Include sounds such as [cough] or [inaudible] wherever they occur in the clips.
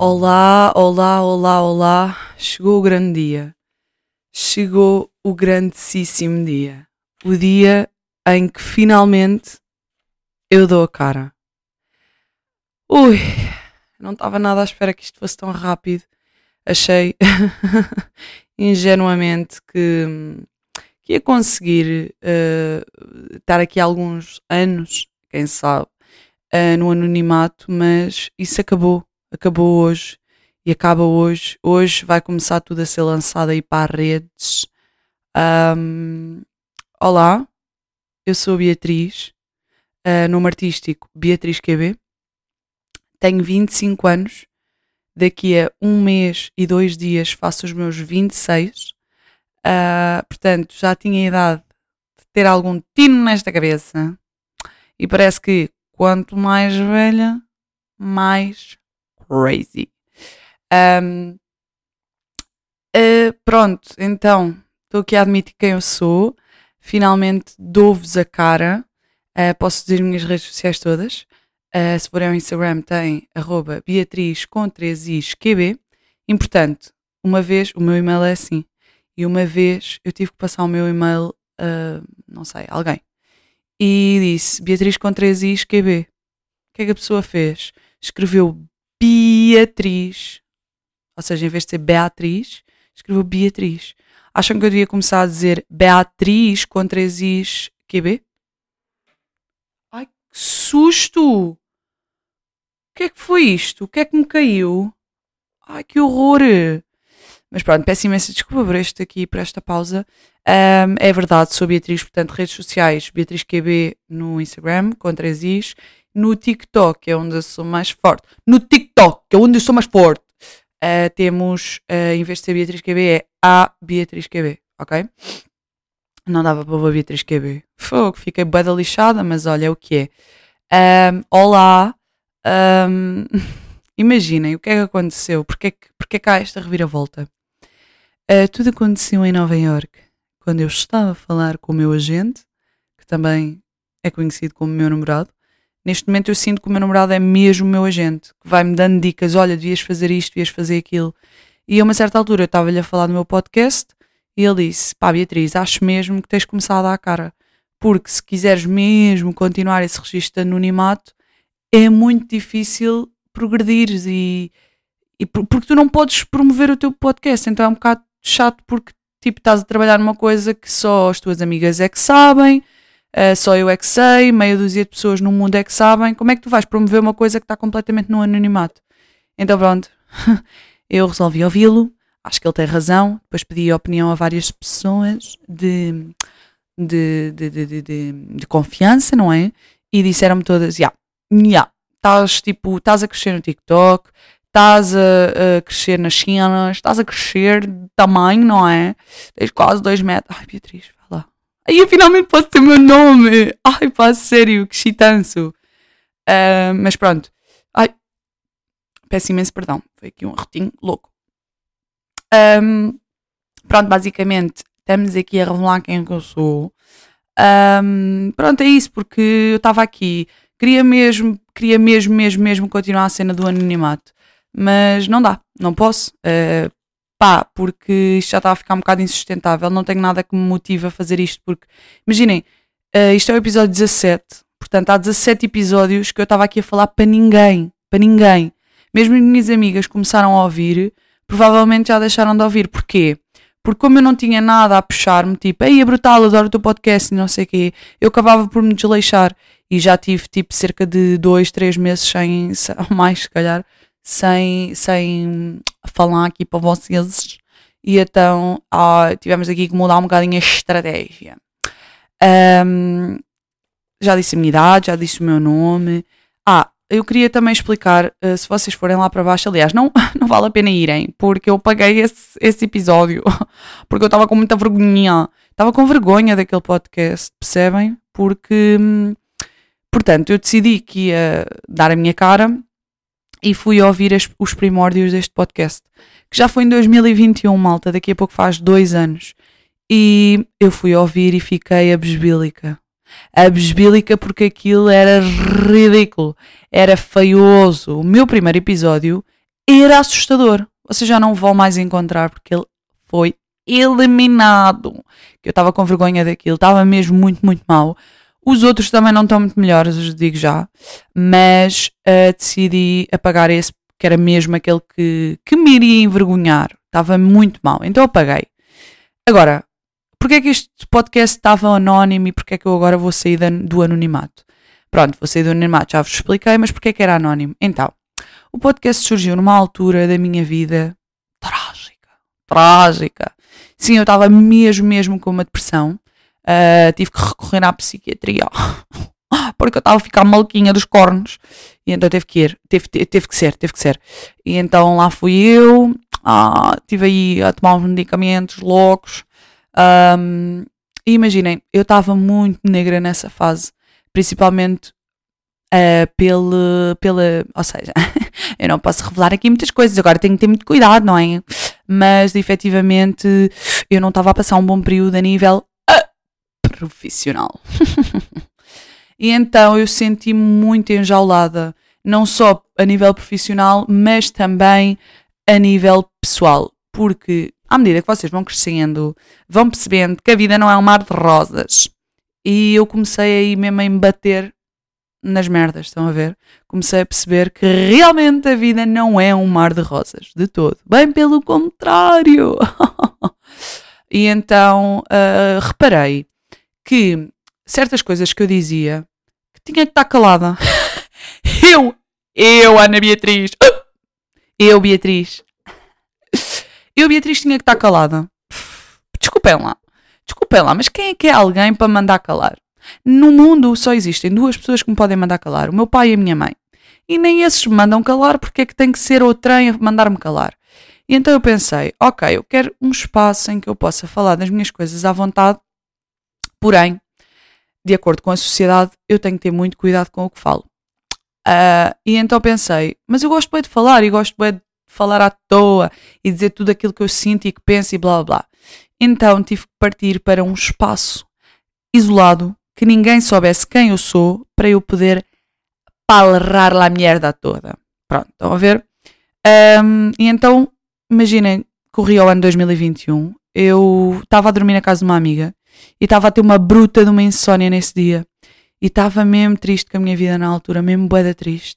Olá, olá, olá, olá. Chegou o grande dia. Chegou o grandíssimo dia. O dia em que finalmente eu dou a cara. Ui, não estava nada à espera que isto fosse tão rápido. Achei [laughs] ingenuamente que, que ia conseguir uh, estar aqui alguns anos, quem sabe, uh, no anonimato, mas isso acabou acabou hoje e acaba hoje. Hoje vai começar tudo a ser lançado aí para as redes. Um, olá, eu sou Beatriz, uh, nome artístico Beatriz QB. Tenho 25 anos. Daqui a um mês e dois dias faço os meus 26. Uh, portanto, já tinha a idade de ter algum tino nesta cabeça. E parece que quanto mais velha, mais crazy. Um, uh, pronto, então estou aqui a admitir quem eu sou. Finalmente dou-vos a cara. Uh, posso dizer as minhas redes sociais todas. Uh, se forem ao Instagram, tem arroba Beatriz com 3 is QB. Importante, uma vez, o meu e-mail é assim. E uma vez eu tive que passar o meu e-mail a, não sei, alguém. E disse Beatriz com 3 is QB. O que é que a pessoa fez? Escreveu Beatriz. Ou seja, em vez de ser Beatriz, escreveu Beatriz. Acham que eu devia começar a dizer Beatriz com três Is QB? Ai, que susto! O que é que foi isto? O que é que me caiu? Ai, que horror! Mas pronto, peço imensa desculpa por este aqui, por esta pausa. Um, é verdade, sou Beatriz, portanto, redes sociais, Beatriz QB no Instagram, com três Is, no TikTok, é onde eu sou mais forte. No TikTok, que é onde eu sou mais forte. Uh, temos, uh, em vez de ser Beatriz QB, é a Beatriz QB, ok? Não dava para pôr Beatriz QB. Fogo, fiquei bem lixada, mas olha, é o que é. Um, olá. Um, [laughs] imaginem o que é que aconteceu. Porquê, porquê cá esta reviravolta? Uh, tudo aconteceu em Nova York quando eu estava a falar com o meu agente, que também é conhecido como meu namorado, Neste momento eu sinto que o meu namorado é mesmo o meu agente, que vai-me dando dicas, olha, devias fazer isto, devias fazer aquilo. E a uma certa altura eu estava-lhe a falar no meu podcast e ele disse, pá Beatriz, acho mesmo que tens começado a cara, porque se quiseres mesmo continuar esse registro de anonimato, é muito difícil progredir e, e porque tu não podes promover o teu podcast, então é um bocado chato porque tipo estás a trabalhar numa coisa que só as tuas amigas é que sabem, uh, só eu é que sei, meia dúzia de pessoas no mundo é que sabem, como é que tu vais promover uma coisa que está completamente no anonimato? Então pronto, [laughs] eu resolvi ouvi-lo, acho que ele tem razão, depois pedi a opinião a várias pessoas de, de, de, de, de, de confiança, não é? E disseram-me todas, já, yeah, yeah, estás tipo, estás a crescer no TikTok, estás a, a, crescer nas cenas, estás a crescer de tamanho, não é? Tens quase dois metros. Ai, Beatriz, Aí eu finalmente posso ter o meu nome. Ai, pá, sério, que chitanço. Uh, mas pronto. Ai, peço imenso perdão. Foi aqui um arrotinho louco. Um, pronto, basicamente, estamos aqui a revelar quem é eu sou. Um, pronto, é isso, porque eu estava aqui. Queria mesmo, queria mesmo, mesmo, mesmo continuar a cena do anonimato. Mas não dá, não posso. Uh, pá, porque isto já está a ficar um bocado insustentável, não tenho nada que me motive a fazer isto, porque imaginem, uh, isto é o episódio 17, portanto há 17 episódios que eu estava aqui a falar para ninguém, para ninguém. Mesmo as minhas amigas começaram a ouvir, provavelmente já deixaram de ouvir. Porquê? Porque como eu não tinha nada a puxar-me, tipo, ei, é brutal, adoro o teu podcast e não sei o quê, eu acabava por me desleixar. E já tive, tipo, cerca de dois, três meses sem, [laughs] ou mais, se calhar, sem, sem falar aqui para vocês. E então ah, tivemos aqui que mudar um bocadinho a estratégia. Um, já disse a minha idade, já disse o meu nome. Ah, eu queria também explicar, uh, se vocês forem lá para baixo, aliás, não, [laughs] não vale a pena irem, porque eu paguei esse, esse episódio, [laughs] porque eu estava com muita vergonha, estava com vergonha daquele podcast, percebem? Porque, hum, portanto, eu decidi que ia dar a minha cara e fui ouvir as, os primórdios deste podcast, que já foi em 2021, malta, daqui a pouco faz dois anos. E eu fui ouvir e fiquei abesbílica. Abesbílica porque aquilo era ridículo, era feioso. O meu primeiro episódio era assustador. Vocês já não vão mais encontrar porque ele foi eliminado. Eu estava com vergonha daquilo, estava mesmo muito, muito mal. Os outros também não estão muito melhores, eu digo já, mas uh, decidi apagar esse, que era mesmo aquele que, que me iria envergonhar. Estava muito mal, então apaguei. Agora, porquê é que este podcast estava anónimo e porquê é que eu agora vou sair do anonimato? Pronto, vou sair do anonimato, já vos expliquei, mas porquê é que era anónimo? Então, o podcast surgiu numa altura da minha vida trágica. Trágica. Sim, eu estava mesmo, mesmo com uma depressão. Uh, tive que recorrer à psiquiatria [laughs] porque eu estava a ficar maluquinha dos cornos e então teve que ir, teve, teve que ser, teve que ser. E então lá fui eu, ah, aí a tomar uns medicamentos loucos. Um, e imaginem, eu estava muito negra nessa fase, principalmente uh, pela, pela. Ou seja, [laughs] eu não posso revelar aqui muitas coisas, agora tenho que ter muito cuidado, não é? Mas efetivamente eu não estava a passar um bom período a nível profissional. [laughs] e então eu senti-me muito enjaulada, não só a nível profissional, mas também a nível pessoal, porque à medida que vocês vão crescendo, vão percebendo que a vida não é um mar de rosas. E eu comecei aí mesmo a embater nas merdas, estão a ver? Comecei a perceber que realmente a vida não é um mar de rosas, de todo. Bem pelo contrário. [laughs] e então uh, reparei que certas coisas que eu dizia que tinha que estar calada. [laughs] eu, eu, Ana Beatriz, eu, Beatriz, eu, Beatriz, tinha que estar calada. Desculpem lá, desculpem lá, mas quem é que é alguém para mandar calar? No mundo só existem duas pessoas que me podem mandar calar: o meu pai e a minha mãe. E nem esses me mandam calar porque é que tem que ser o trem a mandar-me calar. E então eu pensei: ok, eu quero um espaço em que eu possa falar das minhas coisas à vontade Porém, de acordo com a sociedade, eu tenho que ter muito cuidado com o que falo. Uh, e então pensei, mas eu gosto bem de falar e gosto bem de falar à toa e dizer tudo aquilo que eu sinto e que penso e blá blá blá. Então tive que partir para um espaço isolado, que ninguém soubesse quem eu sou, para eu poder palrar lá a merda toda. Pronto, estão a ver? Um, e então, imaginem, corri ao ano 2021, eu estava a dormir na casa de uma amiga e estava a ter uma bruta de uma insónia nesse dia. E estava mesmo triste com a minha vida na altura, mesmo boeda triste.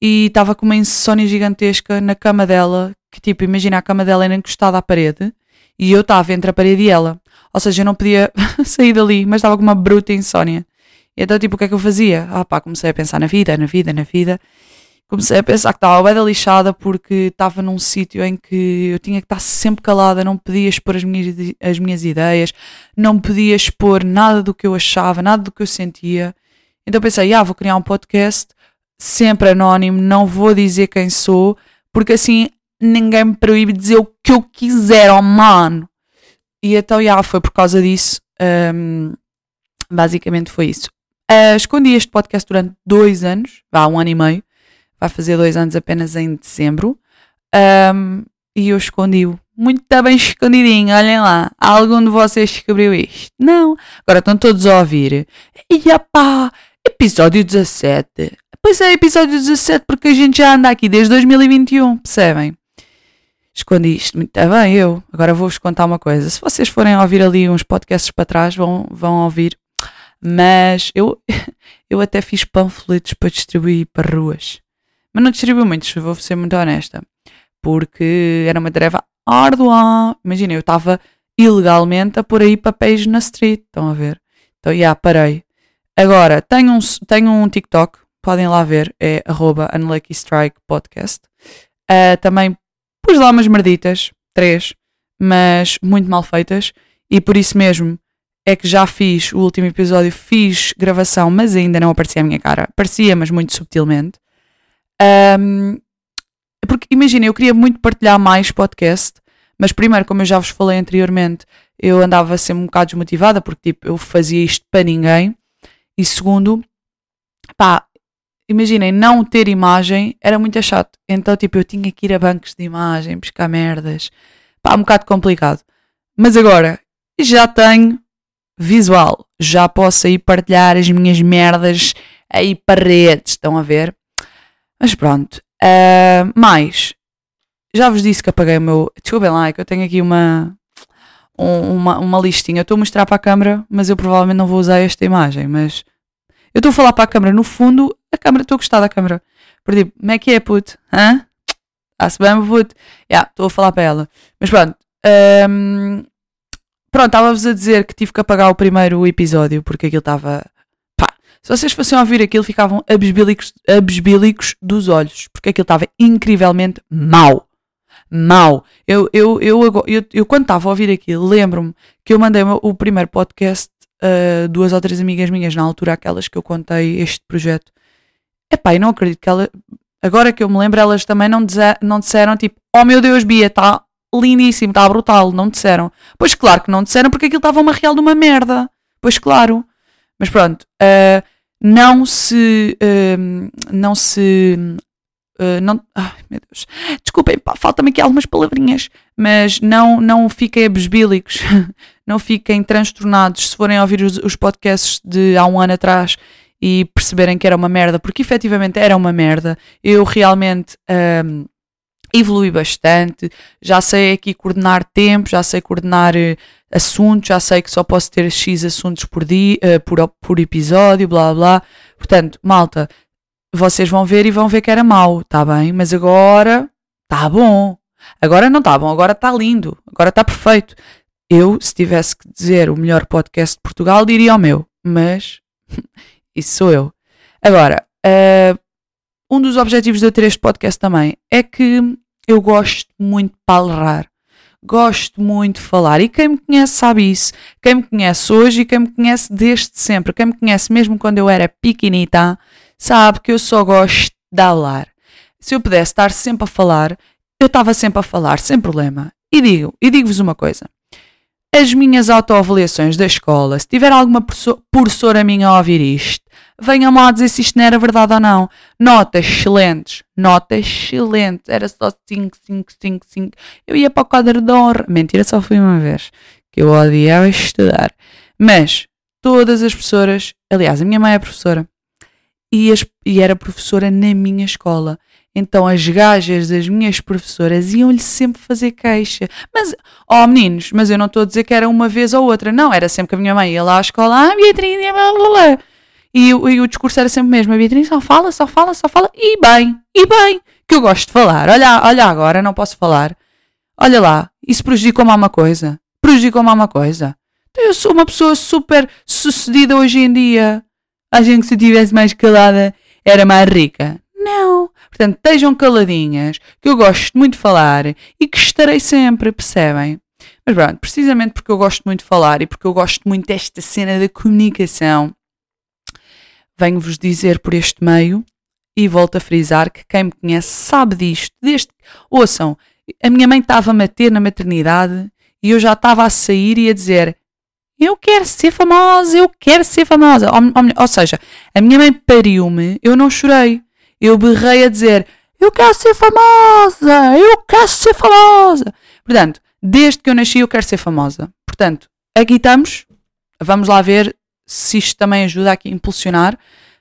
E estava com uma insónia gigantesca na cama dela, que tipo, imagina a cama dela era encostada à parede e eu estava entre a parede e ela. Ou seja, eu não podia [laughs] sair dali, mas estava com uma bruta insónia. E então, tipo, o que é que eu fazia? Ah pá, comecei a pensar na vida, na vida, na vida comecei a pensar que estava bem lixada porque estava num sítio em que eu tinha que estar sempre calada, não podia expor as minhas, as minhas ideias, não podia expor nada do que eu achava, nada do que eu sentia. Então pensei, ah, vou criar um podcast sempre anónimo, não vou dizer quem sou, porque assim ninguém me proíbe de dizer o que eu quiser, oh mano. E então, já, foi por causa disso. Um, basicamente foi isso. Uh, escondi este podcast durante dois anos, vá, um ano e meio vai fazer dois anos apenas em dezembro. Um, e eu escondi-o. Muito bem escondidinho, olhem lá. Algum de vocês descobriu isto? Não. Agora estão todos a ouvir. E pá, episódio 17. Pois é, episódio 17, porque a gente já anda aqui desde 2021, percebem? Escondi isto muito bem, eu. Agora vou-vos contar uma coisa. Se vocês forem ouvir ali uns podcasts para trás, vão, vão ouvir. Mas eu, [laughs] eu até fiz panfletos para distribuir para ruas. Mas não distribuiu muito, vou ser muito honesta. Porque era uma tarefa árdua. Imagina, eu estava ilegalmente a pôr aí papéis na street. Estão a ver? Então, já, yeah, parei. Agora, tenho um, tenho um TikTok, podem lá ver, é arroba Podcast. Uh, também pus lá umas merditas, três, mas muito mal feitas. E por isso mesmo é que já fiz o último episódio, fiz gravação, mas ainda não aparecia a minha cara. Aparecia, mas muito subtilmente. Um, porque imagina, eu queria muito partilhar mais podcast, mas primeiro, como eu já vos falei anteriormente, eu andava sempre um bocado desmotivada porque tipo, eu fazia isto para ninguém. E segundo, pá, imaginem, não ter imagem era muito chato. Então, tipo, eu tinha que ir a bancos de imagem, buscar merdas. Pá, um bocado complicado. Mas agora, já tenho visual. Já posso aí partilhar as minhas merdas aí para redes, estão a ver? Mas pronto. Uh, mais, já vos disse que apaguei o meu. Desculpem lá, é que eu tenho aqui uma, um, uma, uma listinha. Eu estou a mostrar para a câmera, mas eu provavelmente não vou usar esta imagem. Mas eu estou a falar para a câmera. No fundo, a câmera, estou a gostar da câmera. Tipo, como é que é, puto? Hã? Está-se bem, puto? Já, yeah, estou a falar para ela. Mas pronto. Um, pronto, estava-vos a dizer que tive que apagar o primeiro episódio porque aquilo estava. Se vocês fossem ouvir aquilo, ficavam abesbílicos, abesbílicos dos olhos porque aquilo estava incrivelmente mau mau. Eu, eu, eu, eu, eu quando estava a ouvir aquilo, lembro-me que eu mandei o primeiro podcast a duas ou três amigas minhas, na altura, aquelas que eu contei este projeto. Epá, e não acredito que ela. Agora que eu me lembro, elas também não, dizer, não disseram tipo, oh meu Deus, Bia, está lindíssimo, está brutal. Não disseram. Pois claro que não disseram porque aquilo estava uma real de uma merda. Pois claro. Mas pronto. Uh, não se. Uh, não se Uh, não, ai meu Deus, desculpem, faltam-me aqui algumas palavrinhas, mas não, não fiquem abesbílicos, [laughs] não fiquem transtornados se forem ouvir os, os, podcasts de há um ano atrás e perceberem que era uma merda, porque efetivamente era uma merda. Eu realmente evolui bastante, já sei aqui coordenar tempo, já sei coordenar uh, assuntos, já sei que só posso ter X assuntos por, dia, uh, por, por episódio, blá blá. Portanto, malta, vocês vão ver e vão ver que era mau, tá bem? Mas agora tá bom. Agora não tá bom, agora tá lindo, agora tá perfeito. Eu, se tivesse que dizer o melhor podcast de Portugal, diria o meu, mas [laughs] isso sou eu. Agora, uh, um dos objetivos de eu ter este podcast também é que eu gosto muito de palrar. Gosto muito de falar. E quem me conhece sabe isso. Quem me conhece hoje e quem me conhece desde sempre. Quem me conhece mesmo quando eu era pequenita sabe que eu só gosto de falar. Se eu pudesse estar sempre a falar, eu estava sempre a falar, sem problema. E digo, e digo-vos uma coisa. As minhas autoavaliações da escola, se tiver alguma professora minha a ouvir isto, venham lá dizer se isto não era verdade ou não. Notas excelentes, notas excelentes. Era só 5, 5, 5, 5. Eu ia para o quadro de honra. Mentira, só fui uma vez. Que eu odiava estudar. Mas todas as professoras, aliás, a minha mãe é professora e, as, e era professora na minha escola. Então as gajas das minhas professoras iam-lhe sempre fazer queixa. Mas, ó oh, meninos, mas eu não estou a dizer que era uma vez ou outra. Não, era sempre que a minha mãe ia lá à escola, ah, Beatriz, blá blá blá. E, e o discurso era sempre mesmo, a Beatriz só fala, só fala, só fala, e bem, e bem, que eu gosto de falar. Olha, olha agora, não posso falar. Olha lá, isso prejudicou-me uma coisa. Prejudicou-me uma coisa. Então eu sou uma pessoa super sucedida hoje em dia. Acham que se eu tivesse mais calada era mais rica? Não. Portanto, estejam caladinhas, que eu gosto muito de falar e que estarei sempre, percebem? Mas pronto, precisamente porque eu gosto muito de falar e porque eu gosto muito desta cena da comunicação, venho-vos dizer por este meio e volto a frisar que quem me conhece sabe disto. Desde... Ouçam, a minha mãe estava-me a ter na maternidade e eu já estava a sair e a dizer eu quero ser famosa, eu quero ser famosa. Ou, ou, ou seja, a minha mãe pariu-me, eu não chorei. Eu berrei a dizer, eu quero ser famosa, eu quero ser famosa. Portanto, desde que eu nasci eu quero ser famosa. Portanto, aqui estamos. Vamos lá ver se isto também ajuda aqui a impulsionar.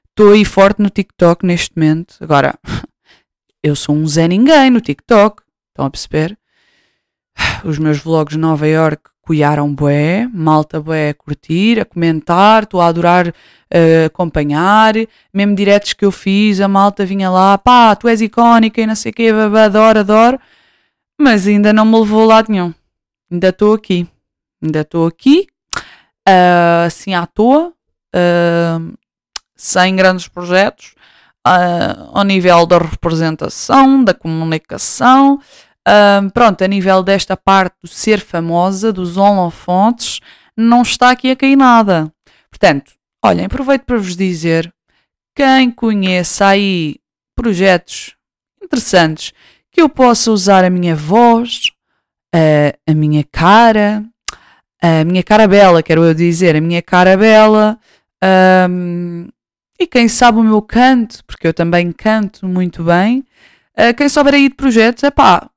Estou aí forte no TikTok neste momento. Agora, [laughs] eu sou um Zé Ninguém no TikTok. Estão a perceber? Os meus vlogs de Nova York cuiaram bué, malta bué a curtir, a comentar, estou a adorar uh, acompanhar, mesmo diretos que eu fiz, a malta vinha lá, pá, tu és icónica e não sei o quê, adoro, adoro, mas ainda não me levou lá nenhum, ainda estou aqui, ainda estou aqui, uh, assim à toa, uh, sem grandes projetos, ao nível da representação, da comunicação, um, pronto, a nível desta parte do ser famosa, dos holofontes, não está aqui a cair nada. Portanto, olhem, aproveito para vos dizer, quem conheça aí projetos interessantes que eu possa usar a minha voz, a, a minha cara, a minha cara bela, quero eu dizer, a minha cara bela, um, e quem sabe o meu canto, porque eu também canto muito bem. Uh, quem souber aí de projetos, é pá,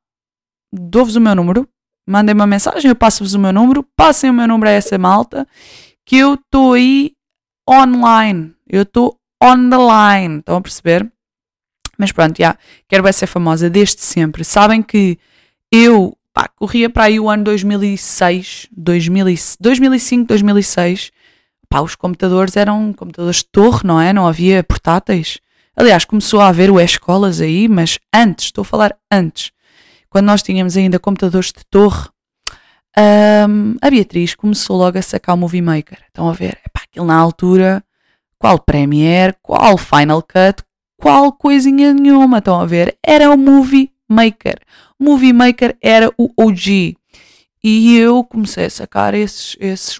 dou-vos o meu número, mandem uma mensagem, eu passo-vos o meu número, passem o meu número a essa malta, que eu estou aí online, eu estou on the line, estão a perceber? Mas pronto, já, quero ser famosa desde sempre. Sabem que eu pá, corria para aí o ano 2006, 2005, 2006. Pá, os computadores eram computadores de torre, não é? Não havia portáteis. Aliás, começou a haver o escolas aí, mas antes, estou a falar antes, quando nós tínhamos ainda computadores de torre, um, a Beatriz começou logo a sacar o Movie Maker. Estão a ver? Epá, aquilo na altura, qual Premiere, qual Final Cut, qual coisinha nenhuma. Estão a ver? Era o Movie Maker. Movie Maker era o OG. E eu comecei a sacar esses, esses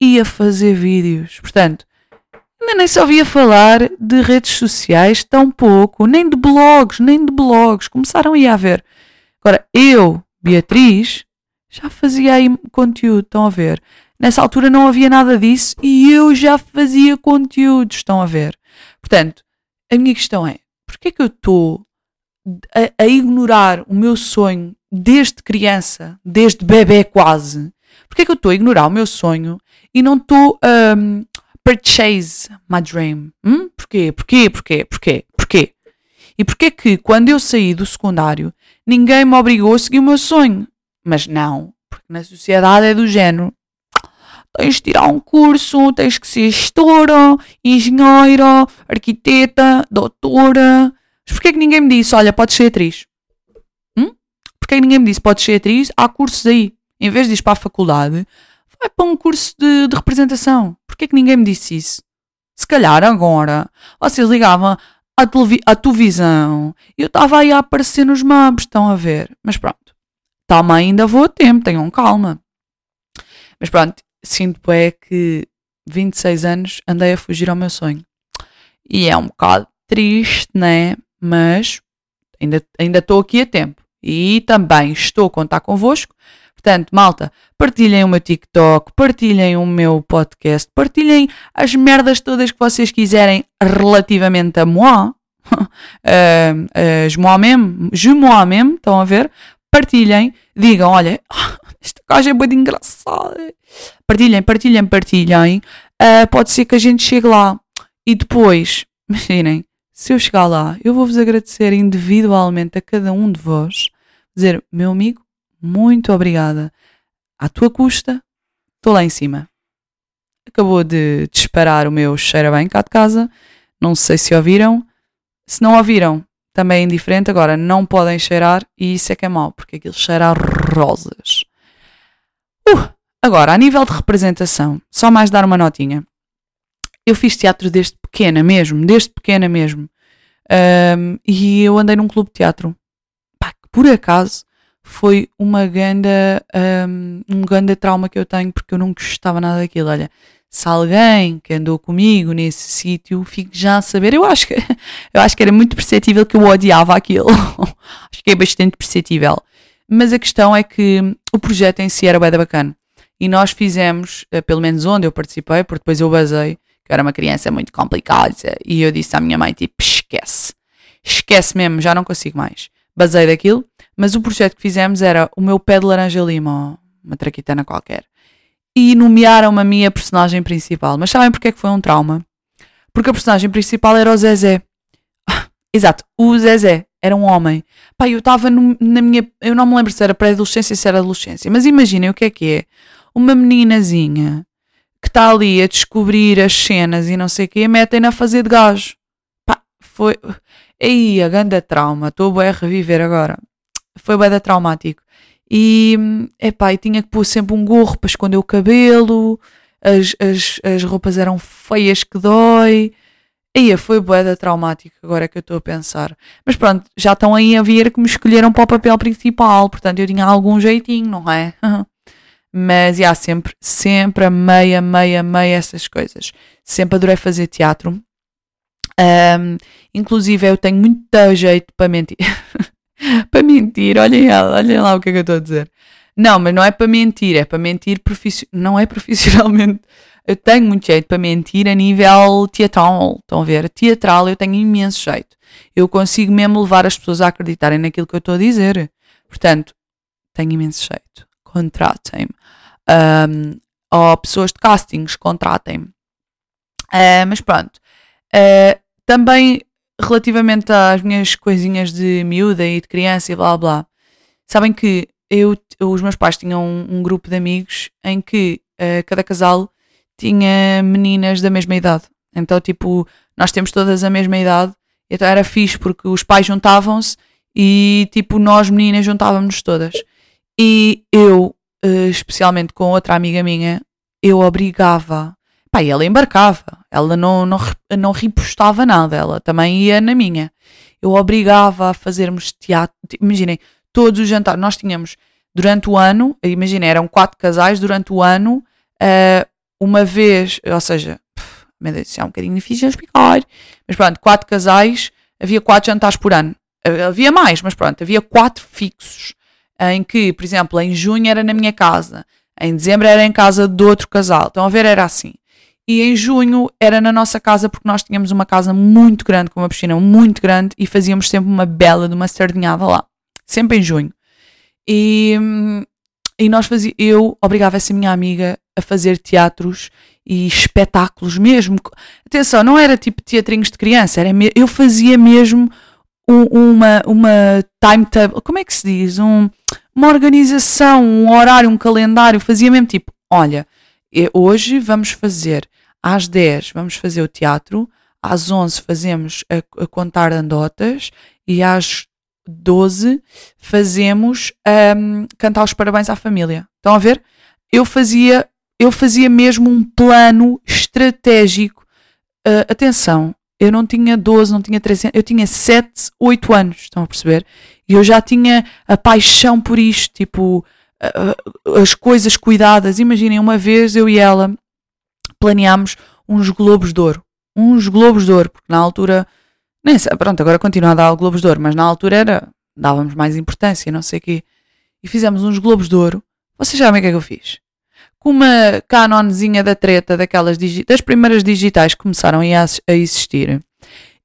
e a fazer vídeos. Portanto, ainda nem só ouvia falar de redes sociais tão pouco, nem de blogs, nem de blogs. Começaram a ir a ver. Agora, eu, Beatriz, já fazia aí conteúdo, estão a ver? Nessa altura não havia nada disso e eu já fazia conteúdo, estão a ver? Portanto, a minha questão é: porquê é que eu estou a, a, ignorar o meu sonho desde criança, desde bebê quase? Porquê é que eu estou a ignorar o meu sonho e não estou um, purchase my dream? Hum? Porquê? Porquê? Porquê? Porquê? Porquê? E porquê que quando eu saí do secundário ninguém me obrigou a seguir o meu sonho? Mas não, porque na sociedade é do género. Tens de tirar um curso, tens que ser gestora, engenheira, arquiteta, doutora. Mas porquê que ninguém me disse, olha, podes ser atriz? Hum? Porquê que ninguém me disse, podes ser atriz? Há cursos aí. Em vez de ir para a faculdade, vai para um curso de, de representação. Porquê que ninguém me disse isso? Se calhar agora vocês ligavam à, televi à televisão e eu estava aí a aparecer nos mapas, estão a ver. Mas pronto. Calma, ainda vou a tempo, tenham calma. Mas pronto, sinto é que 26 anos andei a fugir ao meu sonho. E é um bocado triste, né? Mas ainda estou aqui a tempo. E também estou a contar convosco. Portanto, malta, partilhem o meu TikTok, partilhem o meu podcast, partilhem as merdas todas que vocês quiserem relativamente a moi. uh, [laughs] uh, je je moi-même, estão a ver? partilhem, digam, olha, [laughs] esta gaja é muito engraçada. Partilhem, partilhem, partilhem. Uh, pode ser que a gente chegue lá. E depois, [laughs] imaginem, se eu chegar lá, eu vou-vos agradecer individualmente a cada um de vós. Dizer, meu amigo, muito obrigada. À tua custa, estou lá em cima. Acabou de disparar o meu cheira bem cá de casa. Não sei se ouviram. Se não ouviram, também é indiferente. Agora, não podem cheirar e isso é que é mau, porque aquilo cheira a rosas. Uh, agora, a nível de representação, só mais dar uma notinha. Eu fiz teatro desde pequena mesmo, desde pequena mesmo. Um, e eu andei num clube de teatro. Pá, por acaso foi uma ganda, um, um ganda trauma que eu tenho, porque eu não gostava nada daquilo. Olha, se alguém que andou comigo nesse sítio fique já a saber, eu acho que [laughs] eu acho que era muito perceptível que eu odiava aquilo. [laughs] acho que é bastante perceptível. Mas a questão é que o projeto em si era bem bacana. E nós fizemos, eh, pelo menos onde eu participei, porque depois eu basei, que era uma criança muito complicada, e eu disse à minha mãe, tipo, esquece. Esquece mesmo, já não consigo mais. Basei daquilo, mas o projeto que fizemos era o meu pé de laranja lima, uma traquitana qualquer e nomearam-me a minha personagem principal. Mas sabem porque é que foi um trauma? Porque a personagem principal era o Zezé. [laughs] Exato, o Zezé era um homem. Pá, eu estava na minha. Eu não me lembro se era pré-adolescência se era adolescência, mas imaginem o que é que é. Uma meninazinha que está ali a descobrir as cenas e não sei o quê, metem-na a fazer de gajo. Pá, foi. Aí, a grande trauma. Estou a reviver agora. Foi bem traumático. E, epá, e tinha que pôr sempre um gorro para esconder o cabelo, as, as, as roupas eram feias que dói. Aí foi boeda traumática, agora que eu estou a pensar. Mas pronto, já estão aí a ver que me escolheram para o papel principal, portanto eu tinha algum jeitinho, não é? [laughs] Mas, já, sempre, sempre amei, amei, amei essas coisas. Sempre adorei fazer teatro. Um, inclusive, eu tenho muito jeito para mentir. [laughs] [laughs] para mentir, olhem lá, olhem lá o que é que eu estou a dizer. Não, mas não é para mentir, é para mentir profissional, não é [laughs] profissionalmente. Eu tenho muito jeito para mentir a nível teatral, estão a ver? Teatral eu tenho imenso jeito. Eu consigo mesmo levar as pessoas a acreditarem naquilo que eu estou a dizer. Portanto, tenho imenso jeito. Contratem-me. Um, ou pessoas de castings, contratem-me. Uh, mas pronto. Uh, também relativamente às minhas coisinhas de miúda e de criança e blá blá, sabem que eu, os meus pais tinham um, um grupo de amigos em que uh, cada casal tinha meninas da mesma idade. Então, tipo, nós temos todas a mesma idade, então era fixe porque os pais juntavam-se e, tipo, nós meninas juntávamos todas. E eu, uh, especialmente com outra amiga minha, eu obrigava. Pá, ela embarcava, ela não, não, não repostava nada, ela também ia na minha. Eu obrigava a fazermos teatro. Imaginem, todos os jantares, nós tínhamos durante o ano, imaginem, eram quatro casais durante o ano, uh, uma vez, ou seja, meu Deus, isso é um bocadinho difícil de explicar, mas pronto, quatro casais, havia quatro jantares por ano. Havia mais, mas pronto, havia quatro fixos, em que, por exemplo, em junho era na minha casa, em dezembro era em casa de outro casal. Estão a ver, era assim. E em junho era na nossa casa, porque nós tínhamos uma casa muito grande, com uma piscina muito grande, e fazíamos sempre uma bela de uma sardinhada lá. Sempre em junho. E, e nós fazia, eu obrigava essa minha amiga a fazer teatros e espetáculos mesmo. Atenção, não era tipo teatrinhos de criança, era eu fazia mesmo uma, uma timetable, como é que se diz? Um, uma organização, um horário, um calendário, fazia mesmo tipo, olha, hoje vamos fazer às 10 vamos fazer o teatro, às 11 fazemos a, a contar andotas e às 12 fazemos um, cantar os parabéns à família. Estão a ver? Eu fazia, eu fazia mesmo um plano estratégico. Uh, atenção, eu não tinha 12, não tinha 13 eu tinha 7, 8 anos, estão a perceber? E eu já tinha a paixão por isto, tipo, as coisas cuidadas. Imaginem, uma vez eu e ela planeámos uns globos de ouro. Uns globos de ouro, porque na altura nem sei, pronto, agora continua a dar o Globos de Ouro, mas na altura era, dávamos mais importância, não sei o quê. E fizemos uns Globos de Ouro. Vocês sabem o que é que eu fiz? Com uma canonzinha da treta, daquelas das primeiras digitais que começaram a existir,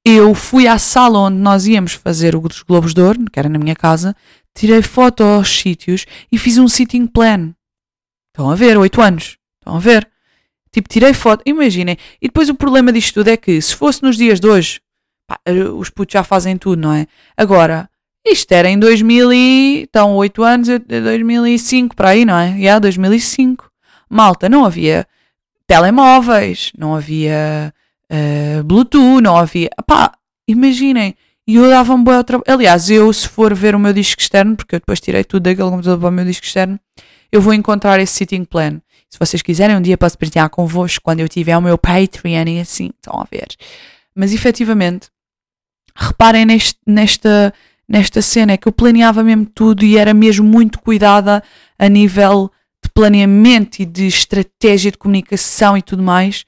eu fui à sala onde nós íamos fazer os Globos de Ouro, que era na minha casa, tirei foto aos sítios e fiz um sitting plan. Estão a ver, oito anos. Estão a ver? Tipo, tirei foto, imaginem. E depois o problema disto tudo é que, se fosse nos dias de hoje, Pá, os putos já fazem tudo, não é? Agora, isto era em 2000 e... Estão 8 anos, 2005 para aí, não é? Já, yeah, 2005. Malta, não havia telemóveis, não havia uh, Bluetooth, não havia... Pá, imaginem. E eu dava um bom trabalho. Aliás, eu se for ver o meu disco externo, porque eu depois tirei tudo daquele computador para o meu disco externo, eu vou encontrar esse sitting plan. Se vocês quiserem, um dia posso partilhar convosco quando eu tiver o meu Patreon e assim, estão a ver. Mas efetivamente, reparem neste, nesta, nesta cena, é que eu planeava mesmo tudo e era mesmo muito cuidada a nível de planeamento e de estratégia de comunicação e tudo mais.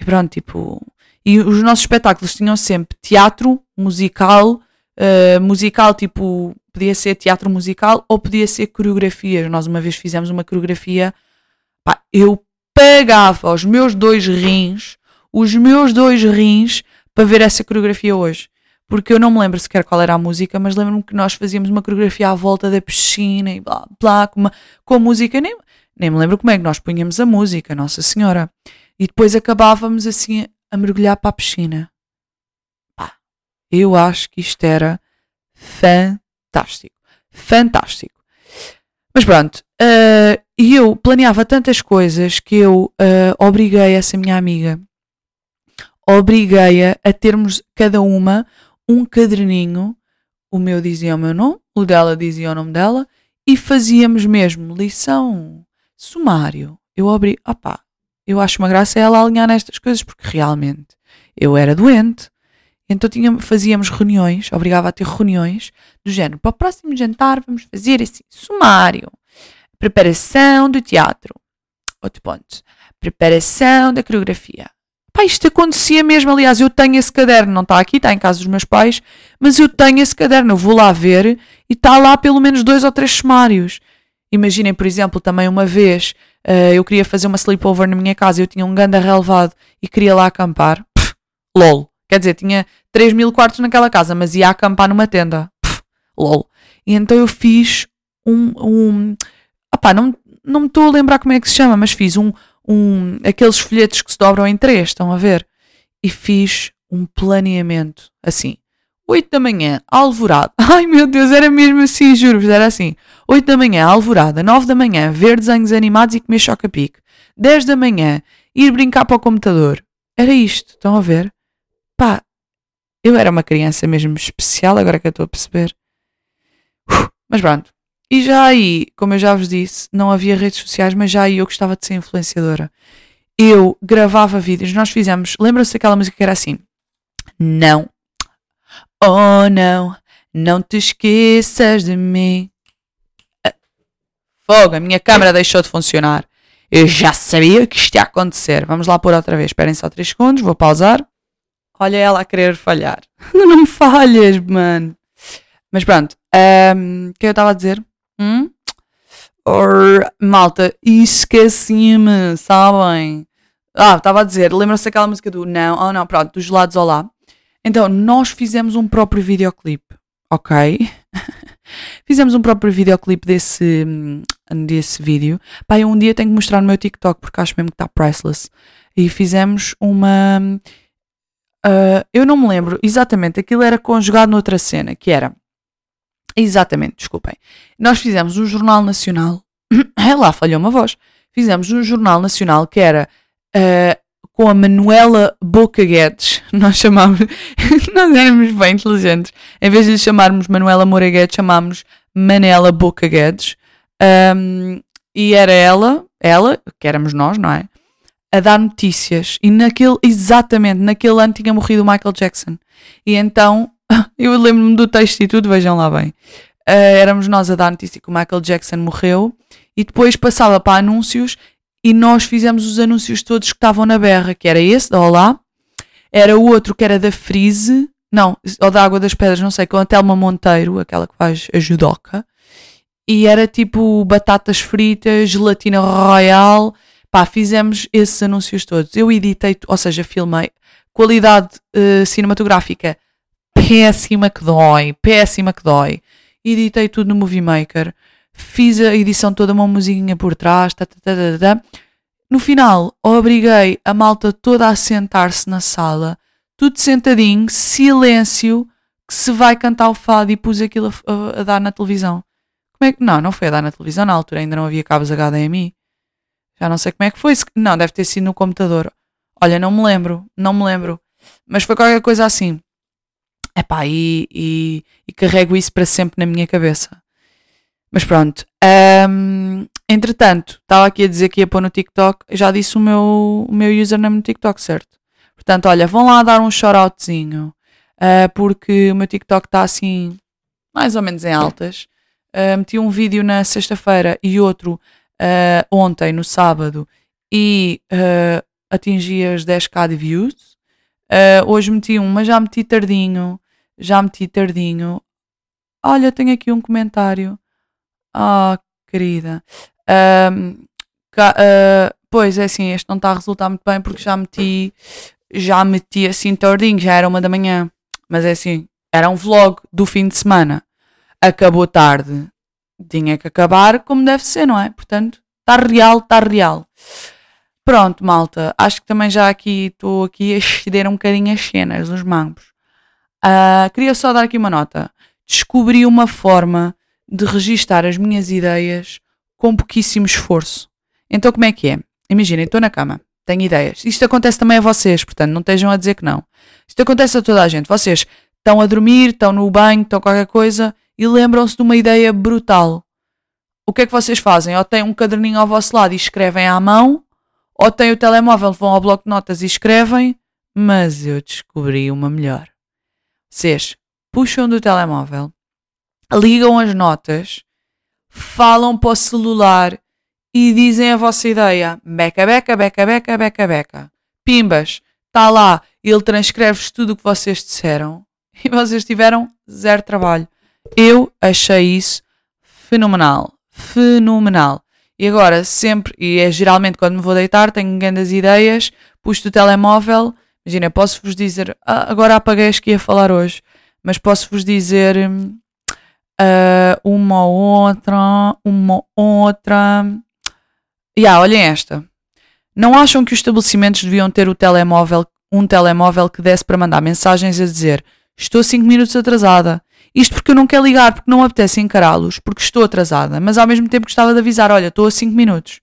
E pronto, tipo. E os nossos espetáculos tinham sempre teatro, musical, uh, musical tipo, podia ser teatro musical ou podia ser coreografias. Nós uma vez fizemos uma coreografia, pá, eu pagava os meus dois rins, os meus dois rins, para ver essa coreografia hoje porque eu não me lembro sequer qual era a música, mas lembro-me que nós fazíamos uma coreografia à volta da piscina e blá blá, com, uma, com a música, nem, nem me lembro como é que nós punhamos a música, Nossa Senhora. E depois acabávamos assim a mergulhar para a piscina. Eu acho que isto era fantástico. Fantástico. Mas pronto, uh, e eu planeava tantas coisas que eu uh, obriguei essa minha amiga, obriguei-a a termos cada uma um caderninho, o meu dizia o meu nome, o dela dizia o nome dela, e fazíamos mesmo lição, sumário. Eu abri, opá, eu acho uma graça ela alinhar nestas coisas, porque realmente eu era doente. Então tinha, fazíamos reuniões, obrigava a ter reuniões do género. Para o próximo jantar vamos fazer assim, sumário. Preparação do teatro. Outro ponto. Preparação da coreografia. Pá, isto acontecia mesmo. Aliás, eu tenho esse caderno, não está aqui, está em casa dos meus pais, mas eu tenho esse caderno. Eu vou lá ver e está lá pelo menos dois ou três sumários. Imaginem, por exemplo, também uma vez uh, eu queria fazer uma sleepover na minha casa, eu tinha um ganda relevado e queria lá acampar. Pff, lol. Quer dizer, tinha 3 mil quartos naquela casa, mas ia acampar numa tenda. Pff, lol. E então eu fiz um. um opá, não, não me estou a lembrar como é que se chama, mas fiz um, um, aqueles folhetos que se dobram em três, estão a ver? E fiz um planeamento assim. 8 da manhã, alvorada. [laughs] Ai meu Deus, era mesmo assim, juro-vos, era assim. 8 da manhã, alvorada. 9 da manhã, ver desenhos animados e comer choca-pique. 10 da manhã, ir brincar para o computador. Era isto, estão a ver? Pá, eu era uma criança mesmo especial, agora que eu estou a perceber. Mas pronto. E já aí, como eu já vos disse, não havia redes sociais, mas já aí eu gostava de ser influenciadora. Eu gravava vídeos, nós fizemos. Lembram-se daquela música que era assim? Não. Oh não, não te esqueças de mim. Ah, fogo, a minha câmera deixou de funcionar. Eu já sabia que isto ia acontecer. Vamos lá pôr outra vez. Esperem só 3 segundos, vou pausar. Olha ela a querer falhar. [laughs] Não me falhas, mano. Mas pronto. Um, o que eu estava a dizer? Hum? Or, malta, esqueci-me, sabem? Ah, estava a dizer, lembram-se daquela música do Não, oh não, pronto, dos lados Olá. Então, nós fizemos um próprio videoclipe, ok? [laughs] fizemos um próprio videoclipe desse, desse vídeo. Pá, um dia tenho que mostrar no meu TikTok, porque acho mesmo que está priceless. E fizemos uma Uh, eu não me lembro exatamente, aquilo era conjugado noutra cena, que era. Exatamente, desculpem. Nós fizemos um jornal nacional. [coughs] lá, falhou uma voz. Fizemos um jornal nacional que era uh, com a Manuela Boca Guedes. [laughs] Nós chamámos. [laughs] nós éramos bem inteligentes. Em vez de chamarmos Manuela Moura Guedes, chamámos Manela Boca Guedes. Um, e era ela, ela, que éramos nós, não é? A dar notícias. E naquele, exatamente, naquele ano tinha morrido o Michael Jackson. E então, [laughs] eu lembro-me do texto e tudo, vejam lá bem. Uh, éramos nós a dar notícia que o Michael Jackson morreu e depois passava para anúncios e nós fizemos os anúncios todos que estavam na berra, que era esse, da Olá, era o outro que era da Freeze, não, ou da Água das Pedras, não sei, com a Telma Monteiro, aquela que faz a judoca, e era tipo batatas fritas, gelatina royal, Pá, fizemos esses anúncios todos. Eu editei, ou seja, filmei. Qualidade uh, cinematográfica péssima que dói, péssima que dói. Editei tudo no Movie Maker. Fiz a edição toda, uma musiquinha por trás. Tá, tá, tá, tá, no final, obriguei a malta toda a sentar-se na sala, tudo sentadinho, silêncio, que se vai cantar o fado e pus aquilo a, a, a dar na televisão. Como é que. Não, não foi a dar na televisão, na altura ainda não havia cabos HDMI. Já não sei como é que foi. Não, deve ter sido no computador. Olha, não me lembro, não me lembro. Mas foi qualquer coisa assim. Epá, e, e, e carrego isso para sempre na minha cabeça. Mas pronto. Um, entretanto, estava aqui a dizer que ia pôr no TikTok. Já disse o meu, o meu username no TikTok, certo? Portanto, olha, vão lá dar um shoutoutzinho. Uh, porque o meu TikTok está assim, mais ou menos em altas. Uh, meti um vídeo na sexta-feira e outro uh, ontem, no sábado, e uh, atingi as 10k de views. Uh, hoje meti um, mas já meti tardinho. Já meti tardinho. Olha, tenho aqui um comentário. Ah, oh, querida. Uh, pois é assim, este não está a resultar muito bem porque já meti, já meti assim tardinho, já era uma da manhã. Mas é assim, era um vlog do fim de semana. Acabou tarde tinha que acabar como deve ser, não é? Portanto, está real, está real. Pronto, malta. Acho que também já aqui estou aqui a exceder um bocadinho as cenas, os mangos. Uh, queria só dar aqui uma nota. Descobri uma forma de registar as minhas ideias com pouquíssimo esforço. Então, como é que é? Imaginem, estou na cama, tenho ideias. Isto acontece também a vocês, portanto, não estejam a dizer que não. Isto acontece a toda a gente. Vocês estão a dormir, estão no banho, estão qualquer coisa e lembram-se de uma ideia brutal. O que é que vocês fazem? Ou têm um caderninho ao vosso lado e escrevem à mão, ou têm o telemóvel, vão ao bloco de notas e escrevem, mas eu descobri uma melhor. Vocês puxam do telemóvel, ligam as notas, falam para o celular e dizem a vossa ideia. Beca, beca, beca, beca, beca, beca. Pimbas, está lá, ele transcreve tudo o que vocês disseram [laughs] e vocês tiveram zero trabalho. Eu achei isso fenomenal. Fenomenal. E agora, sempre, e é geralmente quando me vou deitar, tenho grandes ideias, puxo o telemóvel. Imagina, posso-vos dizer, ah, agora apaguei as que ia falar hoje, mas posso-vos dizer uh, uma outra, uma outra. E yeah, olhem esta. Não acham que os estabelecimentos deviam ter o telemóvel um telemóvel que desse para mandar mensagens a dizer estou 5 minutos atrasada. Isto porque eu não quero ligar, porque não apetece encará-los, porque estou atrasada, mas ao mesmo tempo gostava de avisar: olha, estou a 5 minutos.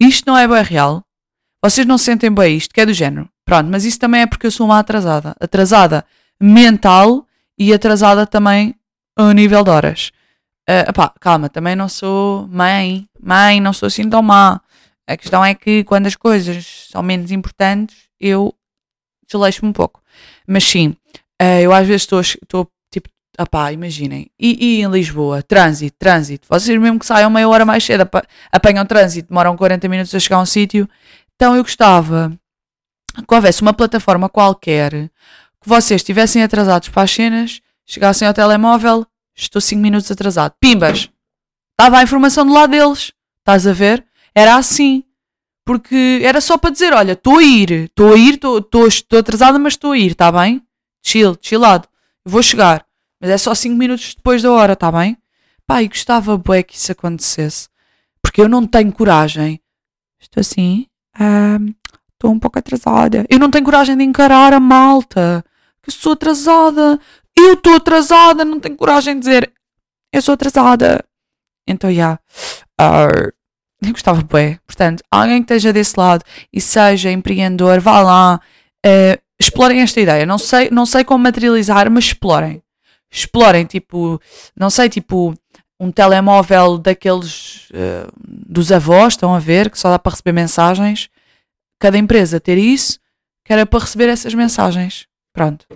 Isto não é bem real. Vocês não sentem bem isto, que é do género. Pronto, mas isso também é porque eu sou uma atrasada. Atrasada mental e atrasada também a nível de horas. Uh, epá, calma, também não sou mãe. Mãe, não sou assim tão má. A questão é que quando as coisas são menos importantes, eu desleixo-me um pouco. Mas sim, uh, eu às vezes estou apá, imaginem. E, e, em Lisboa, trânsito, trânsito. Vocês mesmo que saiam meia hora mais cedo, apanham trânsito, demoram 40 minutos a chegar a um sítio. Então eu gostava que houvesse uma plataforma qualquer que vocês estivessem atrasados para as cenas, chegassem ao telemóvel, estou 5 minutos atrasado. Pimbas! Estava a informação do lado deles. Estás a ver? Era assim. Porque era só para dizer: olha, estou a ir, estou a ir, estou atrasada, mas estou a ir, está bem? Chill, chillado. vou chegar. Mas é só 5 minutos depois da hora, está bem? Pá, e gostava bué que isso acontecesse. Porque eu não tenho coragem. Estou assim. Estou um, um pouco atrasada. Eu não tenho coragem de encarar a malta. Que sou atrasada. Eu estou atrasada. Não tenho coragem de dizer. Eu sou atrasada. Então, já. Yeah. Eu gostava bué. Portanto, alguém que esteja desse lado e seja empreendedor, vá lá, uh, explorem esta ideia. Não sei, não sei como materializar, mas explorem. Explorem, tipo, não sei, tipo, um telemóvel daqueles uh, dos avós, estão a ver, que só dá para receber mensagens. Cada empresa ter isso, que era para receber essas mensagens. Pronto.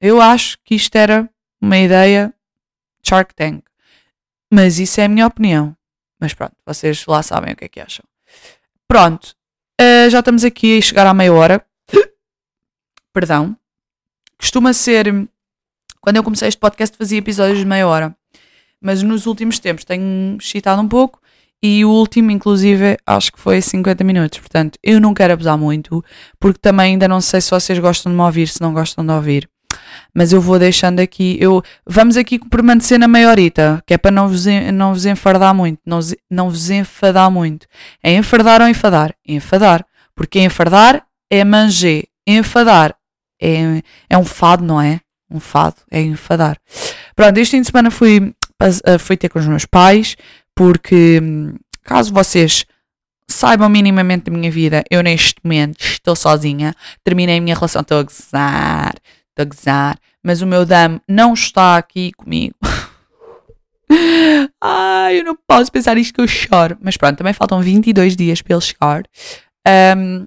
Eu acho que isto era uma ideia Shark Tank. Mas isso é a minha opinião. Mas pronto, vocês lá sabem o que é que acham. Pronto, uh, já estamos aqui a chegar à meia hora. [coughs] Perdão. Costuma ser. Quando eu comecei este podcast, fazia episódios de meia hora. Mas nos últimos tempos tenho excitado um pouco e o último, inclusive, acho que foi 50 minutos. Portanto, eu não quero abusar muito, porque também ainda não sei se vocês gostam de me ouvir, se não gostam de ouvir mas eu vou deixando aqui. Eu, vamos aqui permanecer na maiorita, que é para não vos, não vos enfardar muito. Não, não vos enfadar muito. É enfardar ou enfadar? Enfadar. Porque enfardar é manger. Enfadar é, é um fado, não é? Um fado é enfadar. Pronto, este fim de semana fui, fui ter com os meus pais, porque caso vocês saibam minimamente da minha vida, eu neste momento estou sozinha, terminei a minha relação, estou a gozar, a gozar, mas o meu dame não está aqui comigo. [laughs] Ai, eu não posso pensar isto que eu choro. Mas pronto, também faltam 22 dias para ele chegar. Um,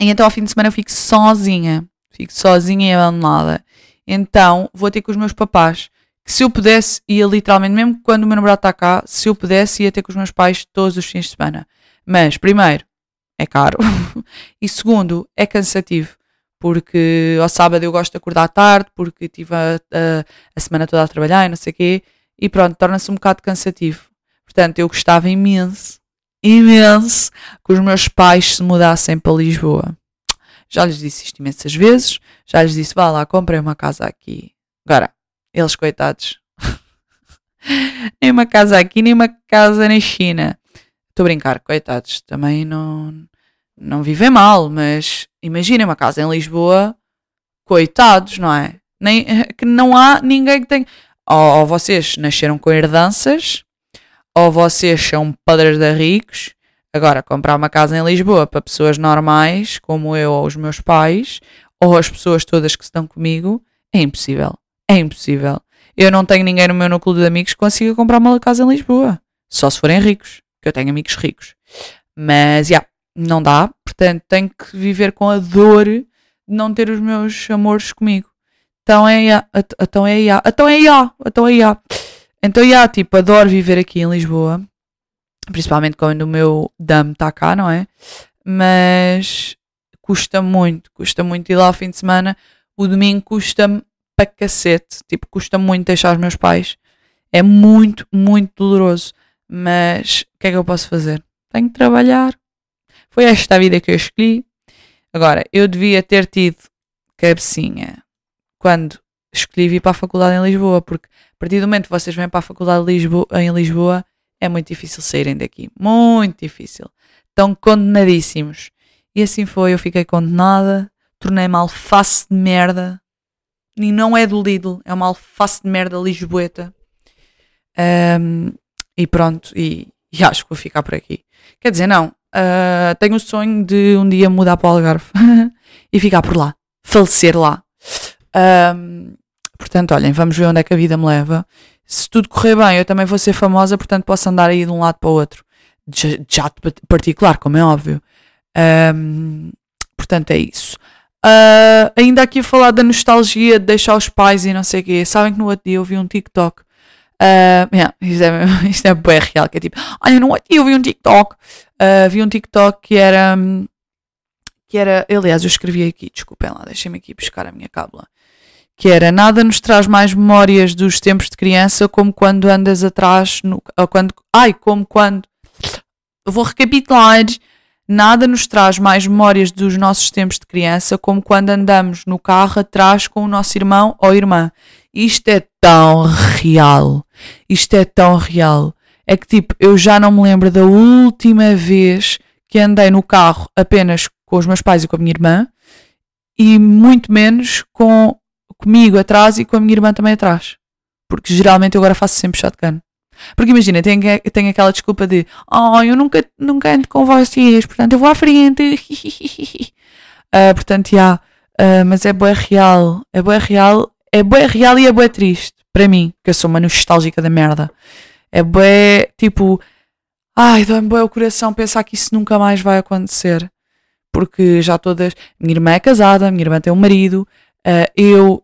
e então ao fim de semana eu fico sozinha. Fico sozinha e abandonada. Então vou ter com os meus papás. Se eu pudesse, ia literalmente, mesmo quando o meu namorado está cá, se eu pudesse, ia ter com os meus pais todos os fins de semana. Mas, primeiro, é caro. [laughs] e segundo, é cansativo porque ao sábado eu gosto de acordar tarde, porque tive a, a, a semana toda a trabalhar e não sei o quê, e pronto, torna-se um bocado cansativo. Portanto, eu gostava imenso, imenso, que os meus pais se mudassem para Lisboa. Já lhes disse isto imensas vezes, já lhes disse, vá lá, comprei uma casa aqui. Agora, eles coitados, [laughs] nem uma casa aqui, nem uma casa na China. Estou a brincar, coitados, também não, não vivem mal, mas imaginem uma casa em Lisboa, coitados, não é? Nem, [laughs] que não há ninguém que tenha. Ou, ou vocês nasceram com herdanças, ou vocês são padres de ricos. Agora, comprar uma casa em Lisboa para pessoas normais, como eu ou os meus pais, ou as pessoas todas que estão comigo, é impossível. É impossível. Eu não tenho ninguém no meu núcleo de amigos que consiga comprar uma casa em Lisboa. Só se forem ricos, que eu tenho amigos ricos. Mas, já, yeah, não dá, portanto tenho que viver com a dor de não ter os meus amores comigo. Então é ia, então é ia, então é ia, então é ia. Então tipo, adoro viver aqui em Lisboa, principalmente quando o meu dame está cá, não é? Mas custa muito, custa muito ir lá ao fim de semana. O domingo custa-me para cacete, tipo, custa muito deixar os meus pais. É muito, muito doloroso. Mas o que é que eu posso fazer? Tenho que trabalhar, foi esta a vida que eu escolhi. Agora, eu devia ter tido cabecinha quando escolhi vir para a faculdade em Lisboa, porque a partir do momento que vocês vêm para a faculdade Lisboa, em Lisboa, é muito difícil saírem daqui. Muito difícil. Estão condenadíssimos. E assim foi, eu fiquei condenada. tornei uma alface de merda. E não é do Lidl, é uma alface de merda lisboeta. Um, e pronto, e, e, acho que vou ficar por aqui. Quer dizer, não, uh, tenho o sonho de um dia mudar para o Algarve [laughs] e ficar por lá, falecer lá. Um, portanto, olhem, vamos ver onde é que a vida me leva. Se tudo correr bem, eu também vou ser famosa, portanto posso andar aí de um lado para o outro. De jato particular, como é óbvio. Um, portanto, é isso. Uh, ainda aqui a falar da nostalgia de deixar os pais e não sei o quê. Sabem que no outro dia eu vi um TikTok. Uh, yeah, isto, é, [laughs] isto é bem real, que é tipo, olha, no outro dia eu vi um TikTok. Uh, vi um TikTok que era. Que era. Aliás, eu escrevi aqui, desculpem lá, deixem-me aqui buscar a minha cábula. Que era nada nos traz mais memórias dos tempos de criança como quando andas atrás. No, quando, ai, como quando. vou recapitular Nada nos traz mais memórias dos nossos tempos de criança como quando andamos no carro atrás com o nosso irmão ou irmã. Isto é tão real. Isto é tão real. É que tipo, eu já não me lembro da última vez que andei no carro apenas com os meus pais e com a minha irmã e muito menos com comigo atrás e com a minha irmã também atrás. Porque geralmente eu agora faço sempre shotgun. Porque imagina, tem, tem aquela desculpa de oh, eu nunca, nunca ando com vocês, portanto eu vou à frente. uh, [laughs] portanto, já. Yeah, uh, mas é boa real. É boa real. É boa real e é boa triste. Para mim, que eu sou uma nostálgica da merda. É boa, tipo. Ai, dá-me boa o coração pensar que isso nunca mais vai acontecer. Porque já todas. Minha irmã é casada, minha irmã tem um marido. Uh, eu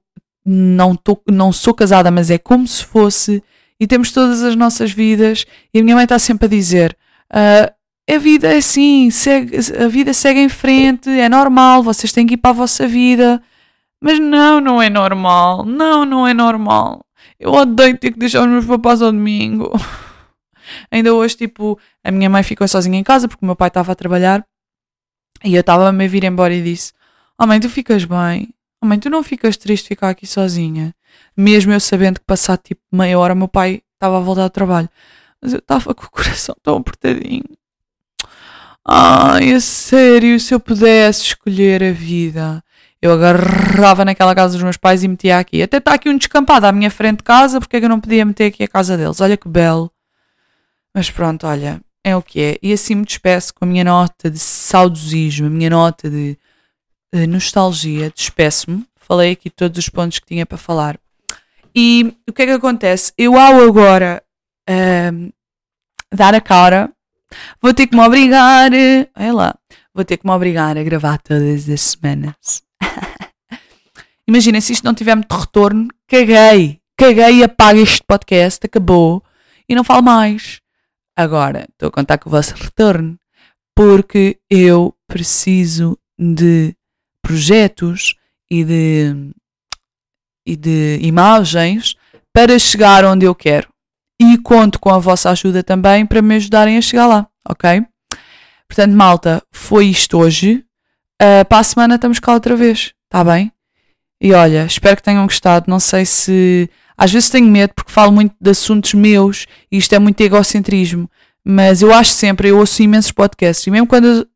não, tô, não sou casada, mas é como se fosse e temos todas as nossas vidas. E a minha mãe está sempre a dizer: uh, a vida é assim, segue, a vida segue em frente, é normal, vocês têm que ir para a vossa vida. Mas não, não é normal. Não, não é normal. Eu odeio ter que deixar os meus papás ao domingo. [laughs] Ainda hoje, tipo, a minha mãe ficou sozinha em casa porque o meu pai estava a trabalhar e eu estava a me vir embora e disse: Oh mãe, tu ficas bem? Mãe, tu não ficas triste de ficar aqui sozinha? mesmo eu sabendo que passado tipo meia hora meu pai estava a voltar ao trabalho. Mas eu estava com o coração tão apertadinho. Ai, é sério, se eu pudesse escolher a vida, eu agarrava naquela casa dos meus pais e metia aqui. Até está aqui um descampado à minha frente de casa, porque é que eu não podia meter aqui a casa deles? Olha que belo. Mas pronto, olha, é o que é. E assim me despeço com a minha nota de saudosismo, a minha nota de nostalgia. Despeço-me. Falei aqui todos os pontos que tinha para falar. E o que é que acontece? Eu, ao agora um, dar a cara, vou ter que me obrigar. Olha lá, vou ter que me obrigar a gravar todas as semanas. [laughs] Imagina, se isto não tiver muito retorno, caguei. Caguei, apaga este podcast, acabou e não falo mais. Agora, estou a contar com o vosso retorno porque eu preciso de projetos e de e de imagens para chegar onde eu quero. E conto com a vossa ajuda também para me ajudarem a chegar lá, ok? Portanto, malta, foi isto hoje. Uh, para a semana estamos cá outra vez, está bem? E olha, espero que tenham gostado. Não sei se. Às vezes tenho medo porque falo muito de assuntos meus e isto é muito egocentrismo. Mas eu acho sempre, eu ouço imensos podcasts e mesmo quando.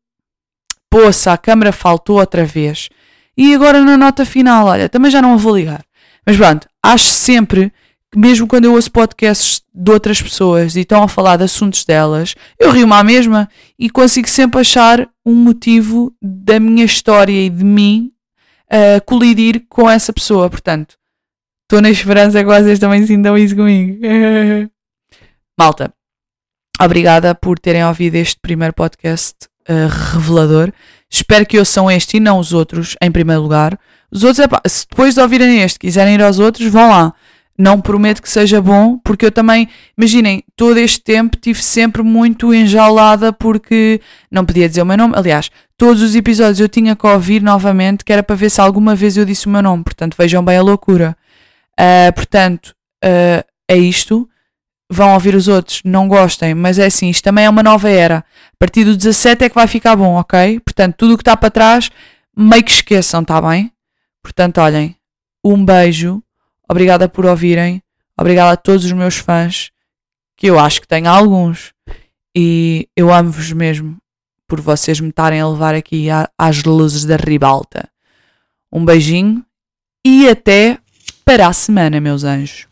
Poça, a câmera faltou outra vez. E agora na nota final, olha, também já não a vou ligar. Mas pronto, acho sempre que mesmo quando eu ouço podcasts de outras pessoas e estão a falar de assuntos delas, eu rio-me à mesma e consigo sempre achar um motivo da minha história e de mim uh, colidir com essa pessoa. Portanto, estou na esperança que vocês também sintam isso comigo. [laughs] Malta, obrigada por terem ouvido este primeiro podcast uh, revelador. Espero que ouçam este e não os outros, em primeiro lugar. Os outros, se depois de ouvirem este quiserem ir aos outros, vão lá. Não prometo que seja bom, porque eu também, imaginem, todo este tempo tive sempre muito enjaulada porque não podia dizer o meu nome. Aliás, todos os episódios eu tinha que ouvir novamente, que era para ver se alguma vez eu disse o meu nome. Portanto, vejam bem a loucura. Uh, portanto, uh, é isto. Vão ouvir os outros, não gostem, mas é assim, isto também é uma nova era. A partir do 17 é que vai ficar bom, ok? Portanto, tudo o que está para trás, meio que esqueçam, está bem? Portanto, olhem, um beijo, obrigada por ouvirem, obrigada a todos os meus fãs, que eu acho que tenho alguns, e eu amo-vos mesmo por vocês me estarem a levar aqui às luzes da ribalta. Um beijinho e até para a semana, meus anjos.